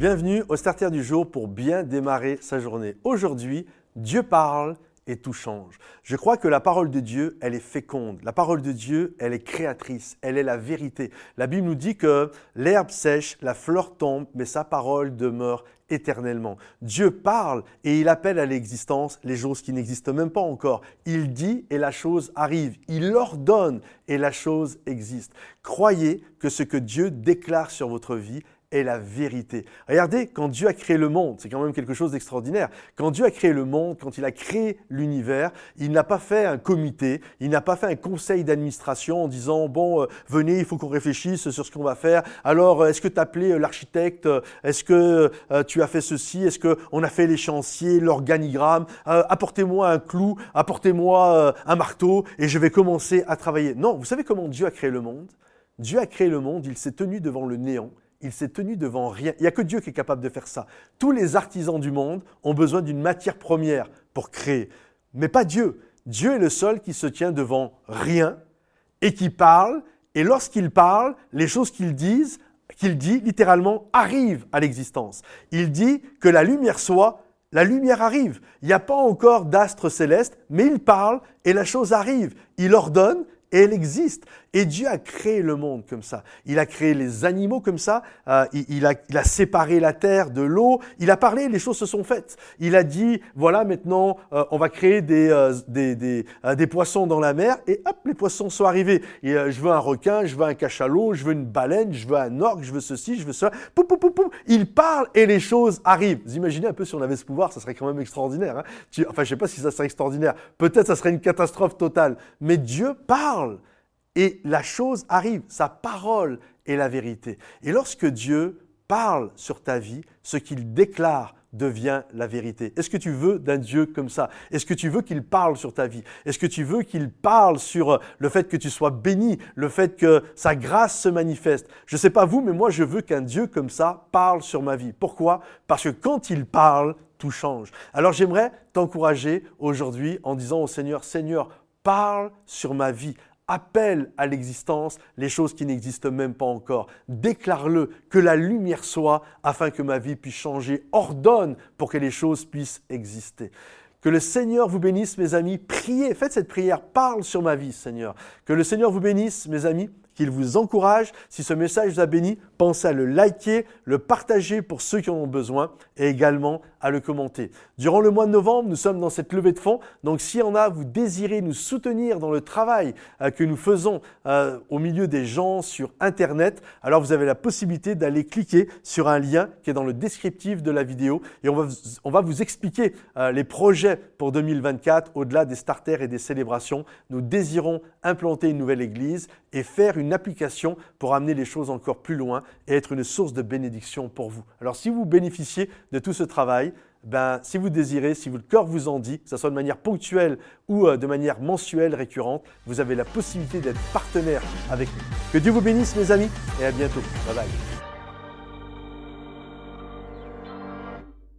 Bienvenue au Starter du jour pour bien démarrer sa journée. Aujourd'hui, Dieu parle et tout change. Je crois que la parole de Dieu, elle est féconde. La parole de Dieu, elle est créatrice. Elle est la vérité. La Bible nous dit que l'herbe sèche, la fleur tombe, mais sa parole demeure éternellement. Dieu parle et il appelle à l'existence les choses qui n'existent même pas encore. Il dit et la chose arrive. Il ordonne et la chose existe. Croyez que ce que Dieu déclare sur votre vie est la vérité. Regardez, quand Dieu a créé le monde, c'est quand même quelque chose d'extraordinaire. Quand Dieu a créé le monde, quand il a créé l'univers, il n'a pas fait un comité, il n'a pas fait un conseil d'administration en disant, bon, euh, venez, il faut qu'on réfléchisse sur ce qu'on va faire. Alors, euh, est-ce que tu as appelé euh, l'architecte Est-ce que tu as fait ceci Est-ce qu'on a fait les chantiers, l'organigramme Apportez-moi un clou, apportez-moi un marteau et je vais commencer à travailler. Non, vous savez comment Dieu a créé le monde? Dieu a créé le monde, il s'est tenu devant le néant il s'est tenu devant rien. Il n'y a que Dieu qui est capable de faire ça. Tous les artisans du monde ont besoin d'une matière première pour créer, mais pas Dieu. Dieu est le seul qui se tient devant rien et qui parle, et lorsqu'il parle, les choses qu'il dit, qu'il dit littéralement arrivent à l'existence. Il dit que la lumière soit, la lumière arrive. Il n'y a pas encore d'astre céleste, mais il parle et la chose arrive. Il ordonne et elle existe. Et Dieu a créé le monde comme ça. Il a créé les animaux comme ça. Euh, il, a, il, a, séparé la terre de l'eau. Il a parlé, les choses se sont faites. Il a dit, voilà, maintenant, euh, on va créer des, euh, des, des, des, poissons dans la mer. Et hop, les poissons sont arrivés. Et, je veux un requin, je veux un cachalot, je veux une baleine, je veux un orque, je veux ceci, je veux cela. Pou, pou, pou, pou. Il parle et les choses arrivent. Vous imaginez un peu si on avait ce pouvoir, ça serait quand même extraordinaire. Hein enfin, je sais pas si ça serait extraordinaire. Peut-être ça serait une catastrophe totale. Mais Dieu parle et la chose arrive. Sa parole est la vérité. Et lorsque Dieu parle sur ta vie, ce qu'il déclare devient la vérité. Est-ce que tu veux d'un Dieu comme ça? Est-ce que tu veux qu'il parle sur ta vie? Est-ce que tu veux qu'il parle sur euh, le fait que tu sois béni, le fait que sa grâce se manifeste? Je ne sais pas vous, mais moi je veux qu'un Dieu comme ça parle sur ma vie. Pourquoi? Parce que quand il parle, tout change. Alors j'aimerais t'encourager aujourd'hui en disant au Seigneur, Seigneur, parle sur ma vie appelle à l'existence les choses qui n'existent même pas encore. Déclare-le, que la lumière soit afin que ma vie puisse changer. Ordonne pour que les choses puissent exister. Que le Seigneur vous bénisse, mes amis. Priez, faites cette prière. Parle sur ma vie, Seigneur. Que le Seigneur vous bénisse, mes amis qu'il vous encourage. Si ce message vous a béni, pensez à le liker, le partager pour ceux qui en ont besoin et également à le commenter. Durant le mois de novembre, nous sommes dans cette levée de fonds. Donc s'il y en a, vous désirez nous soutenir dans le travail euh, que nous faisons euh, au milieu des gens sur Internet, alors vous avez la possibilité d'aller cliquer sur un lien qui est dans le descriptif de la vidéo et on va, on va vous expliquer euh, les projets pour 2024 au-delà des starters et des célébrations. Nous désirons implanter une nouvelle église et faire une application pour amener les choses encore plus loin et être une source de bénédiction pour vous. Alors si vous bénéficiez de tout ce travail, ben, si vous désirez, si le cœur vous en dit, que ce soit de manière ponctuelle ou euh, de manière mensuelle, récurrente, vous avez la possibilité d'être partenaire avec nous. Que Dieu vous bénisse mes amis et à bientôt. Bye bye.